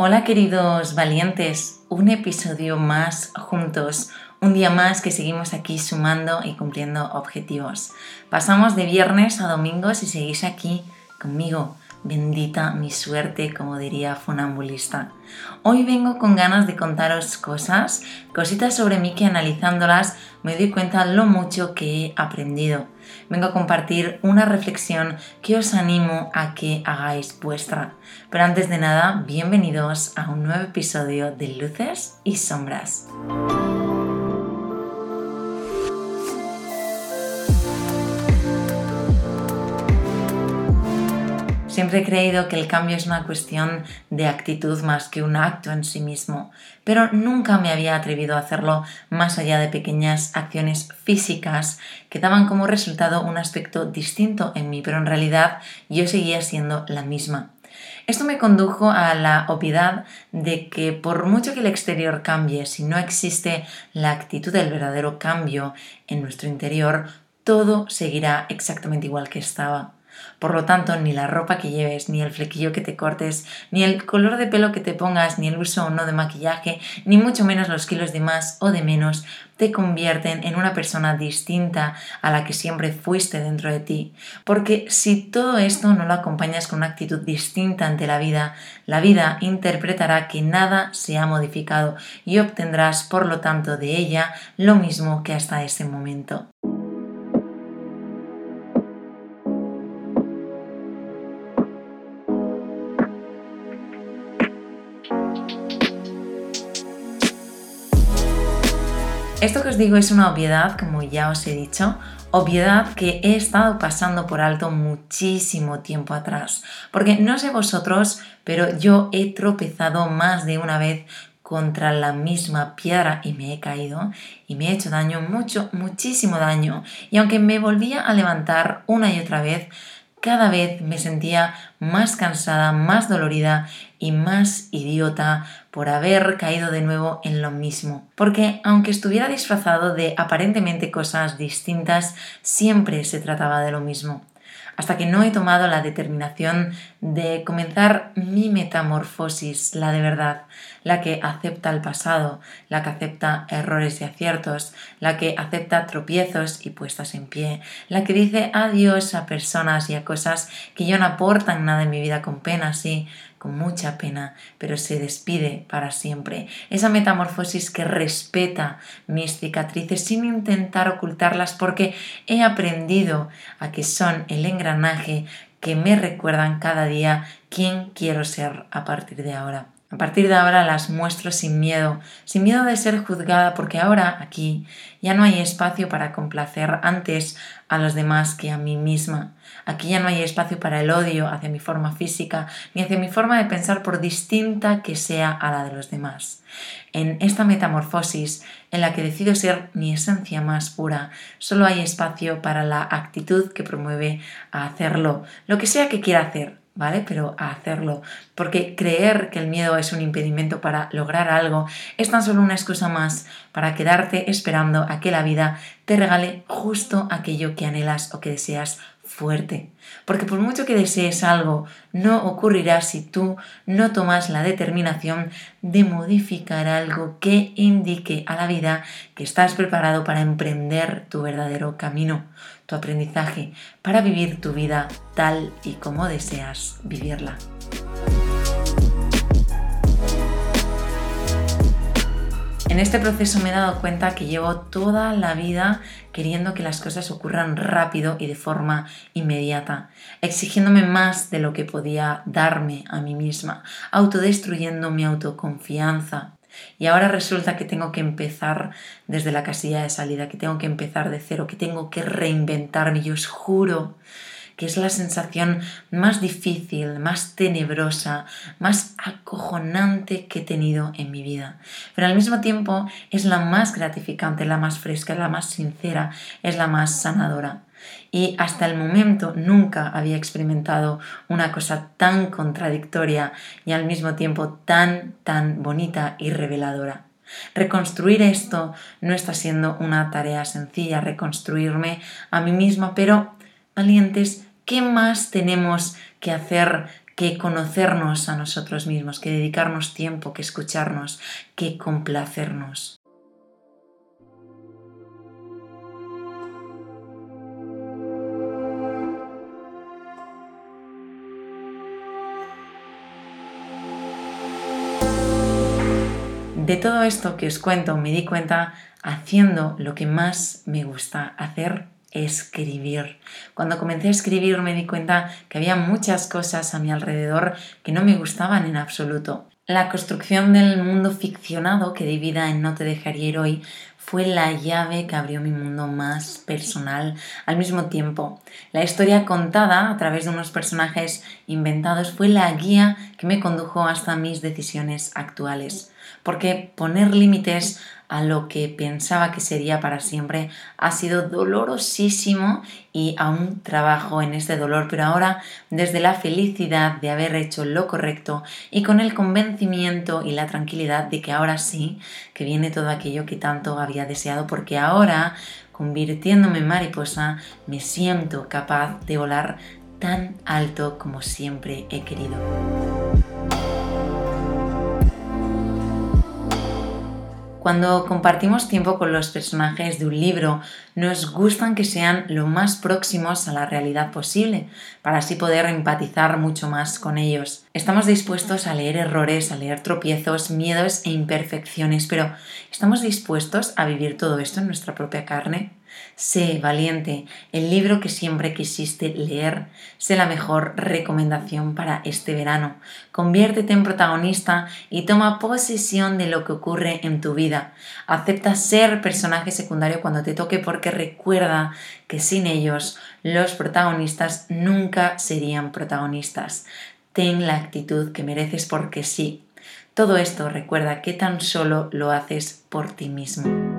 Hola queridos valientes, un episodio más juntos, un día más que seguimos aquí sumando y cumpliendo objetivos. Pasamos de viernes a domingo si seguís aquí conmigo Bendita mi suerte, como diría funambulista. Hoy vengo con ganas de contaros cosas, cositas sobre mí que analizándolas me doy cuenta lo mucho que he aprendido. Vengo a compartir una reflexión que os animo a que hagáis vuestra. Pero antes de nada, bienvenidos a un nuevo episodio de Luces y Sombras. Siempre he creído que el cambio es una cuestión de actitud más que un acto en sí mismo, pero nunca me había atrevido a hacerlo más allá de pequeñas acciones físicas que daban como resultado un aspecto distinto en mí, pero en realidad yo seguía siendo la misma. Esto me condujo a la obviedad de que por mucho que el exterior cambie, si no existe la actitud del verdadero cambio en nuestro interior, todo seguirá exactamente igual que estaba. Por lo tanto, ni la ropa que lleves, ni el flequillo que te cortes, ni el color de pelo que te pongas, ni el uso o no de maquillaje, ni mucho menos los kilos de más o de menos, te convierten en una persona distinta a la que siempre fuiste dentro de ti. Porque si todo esto no lo acompañas con una actitud distinta ante la vida, la vida interpretará que nada se ha modificado y obtendrás, por lo tanto, de ella lo mismo que hasta ese momento. Esto que os digo es una obviedad, como ya os he dicho, obviedad que he estado pasando por alto muchísimo tiempo atrás. Porque no sé vosotros, pero yo he tropezado más de una vez contra la misma piedra y me he caído y me he hecho daño, mucho, muchísimo daño. Y aunque me volvía a levantar una y otra vez, cada vez me sentía más cansada, más dolorida y más idiota por haber caído de nuevo en lo mismo. Porque aunque estuviera disfrazado de aparentemente cosas distintas, siempre se trataba de lo mismo hasta que no he tomado la determinación de comenzar mi metamorfosis, la de verdad, la que acepta el pasado, la que acepta errores y aciertos, la que acepta tropiezos y puestas en pie, la que dice adiós a personas y a cosas que ya no aportan nada en mi vida con pena, sí, con mucha pena, pero se despide para siempre. Esa metamorfosis que respeta mis cicatrices sin intentar ocultarlas porque he aprendido a que son el engranaje que me recuerdan cada día quién quiero ser a partir de ahora. A partir de ahora las muestro sin miedo, sin miedo de ser juzgada, porque ahora aquí ya no hay espacio para complacer antes a los demás que a mí misma. Aquí ya no hay espacio para el odio hacia mi forma física, ni hacia mi forma de pensar por distinta que sea a la de los demás. En esta metamorfosis, en la que decido ser mi esencia más pura, solo hay espacio para la actitud que promueve a hacerlo, lo que sea que quiera hacer, ¿vale? Pero a hacerlo. Porque creer que el miedo es un impedimento para lograr algo es tan solo una excusa más para quedarte esperando a que la vida te regale justo aquello que anhelas o que deseas fuerte. Porque por mucho que desees algo, no ocurrirá si tú no tomas la determinación de modificar algo que indique a la vida que estás preparado para emprender tu verdadero camino, tu aprendizaje, para vivir tu vida tal y como deseas vivirla. En este proceso me he dado cuenta que llevo toda la vida queriendo que las cosas ocurran rápido y de forma inmediata, exigiéndome más de lo que podía darme a mí misma, autodestruyendo mi autoconfianza. Y ahora resulta que tengo que empezar desde la casilla de salida, que tengo que empezar de cero, que tengo que reinventarme. Yo os juro que es la sensación más difícil, más tenebrosa, más acojonante que he tenido en mi vida. Pero al mismo tiempo es la más gratificante, la más fresca, la más sincera, es la más sanadora. Y hasta el momento nunca había experimentado una cosa tan contradictoria y al mismo tiempo tan, tan bonita y reveladora. Reconstruir esto no está siendo una tarea sencilla, reconstruirme a mí misma, pero valientes ¿Qué más tenemos que hacer que conocernos a nosotros mismos, que dedicarnos tiempo, que escucharnos, que complacernos. De todo esto que os cuento me di cuenta haciendo lo que más me gusta hacer, escribir. Cuando comencé a escribir me di cuenta que había muchas cosas a mi alrededor que no me gustaban en absoluto. La construcción del mundo ficcionado que divida en No te dejaría ir hoy fue la llave que abrió mi mundo más personal al mismo tiempo. La historia contada a través de unos personajes inventados fue la guía que me condujo hasta mis decisiones actuales porque poner límites a lo que pensaba que sería para siempre ha sido dolorosísimo y aún trabajo en este dolor, pero ahora desde la felicidad de haber hecho lo correcto y con el convencimiento y la tranquilidad de que ahora sí, que viene todo aquello que tanto había deseado, porque ahora, convirtiéndome en mariposa, me siento capaz de volar tan alto como siempre he querido. Cuando compartimos tiempo con los personajes de un libro, nos gustan que sean lo más próximos a la realidad posible, para así poder empatizar mucho más con ellos. Estamos dispuestos a leer errores, a leer tropiezos, miedos e imperfecciones, pero ¿estamos dispuestos a vivir todo esto en nuestra propia carne? Sé valiente, el libro que siempre quisiste leer. Sé la mejor recomendación para este verano. Conviértete en protagonista y toma posesión de lo que ocurre en tu vida. Acepta ser personaje secundario cuando te toque porque recuerda que sin ellos los protagonistas nunca serían protagonistas. Ten la actitud que mereces porque sí. Todo esto recuerda que tan solo lo haces por ti mismo.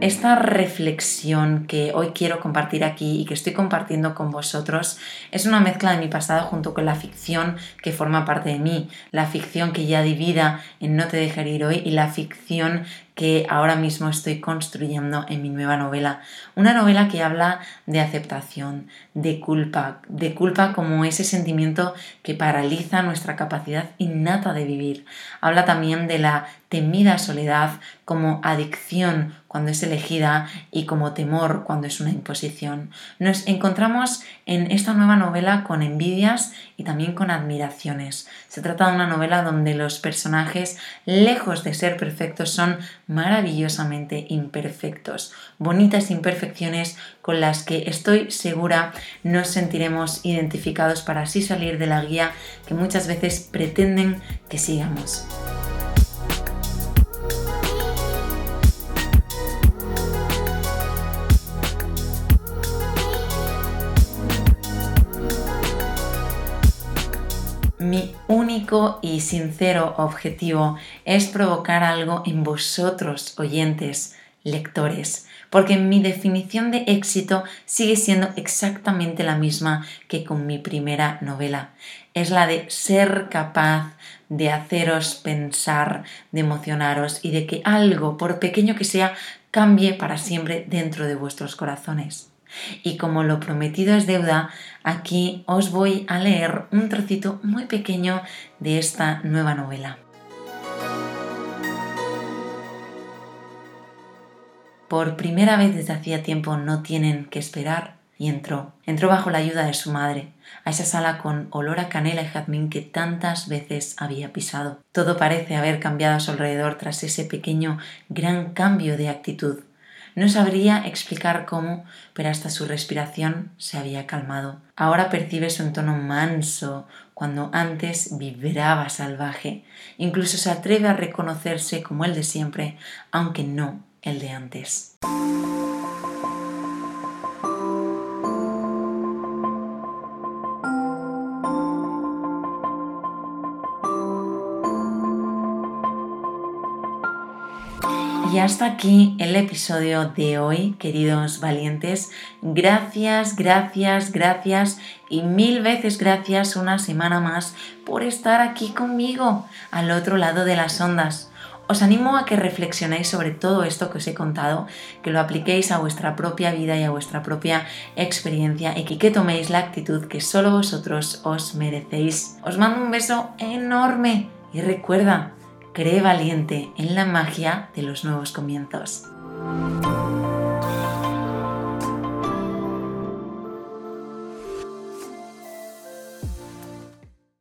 Esta reflexión que hoy quiero compartir aquí y que estoy compartiendo con vosotros es una mezcla de mi pasado junto con la ficción que forma parte de mí, la ficción que ya divida en No te dejaré ir hoy y la ficción que ahora mismo estoy construyendo en mi nueva novela. Una novela que habla de aceptación, de culpa, de culpa como ese sentimiento que paraliza nuestra capacidad innata de vivir. Habla también de la temida soledad como adicción cuando es elegida y como temor cuando es una imposición. Nos encontramos en esta nueva novela con envidias y también con admiraciones. Se trata de una novela donde los personajes, lejos de ser perfectos, son maravillosamente imperfectos, bonitas imperfecciones con las que estoy segura nos sentiremos identificados para así salir de la guía que muchas veces pretenden que sigamos. Mi único y sincero objetivo es provocar algo en vosotros, oyentes, lectores, porque mi definición de éxito sigue siendo exactamente la misma que con mi primera novela. Es la de ser capaz de haceros pensar, de emocionaros y de que algo, por pequeño que sea, cambie para siempre dentro de vuestros corazones. Y como lo prometido es deuda, aquí os voy a leer un trocito muy pequeño de esta nueva novela. Por primera vez desde hacía tiempo no tienen que esperar y entró. Entró bajo la ayuda de su madre, a esa sala con olor a canela y jazmín que tantas veces había pisado. Todo parece haber cambiado a su alrededor tras ese pequeño gran cambio de actitud. No sabría explicar cómo, pero hasta su respiración se había calmado. Ahora percibe su entono manso, cuando antes vibraba salvaje. Incluso se atreve a reconocerse como el de siempre, aunque no el de antes. Y hasta aquí el episodio de hoy, queridos valientes. Gracias, gracias, gracias y mil veces gracias una semana más por estar aquí conmigo al otro lado de las ondas. Os animo a que reflexionéis sobre todo esto que os he contado, que lo apliquéis a vuestra propia vida y a vuestra propia experiencia y que, toméis la actitud que solo vosotros os merecéis. Os mando un beso enorme y recuerda, cree valiente en la magia de los nuevos comienzos.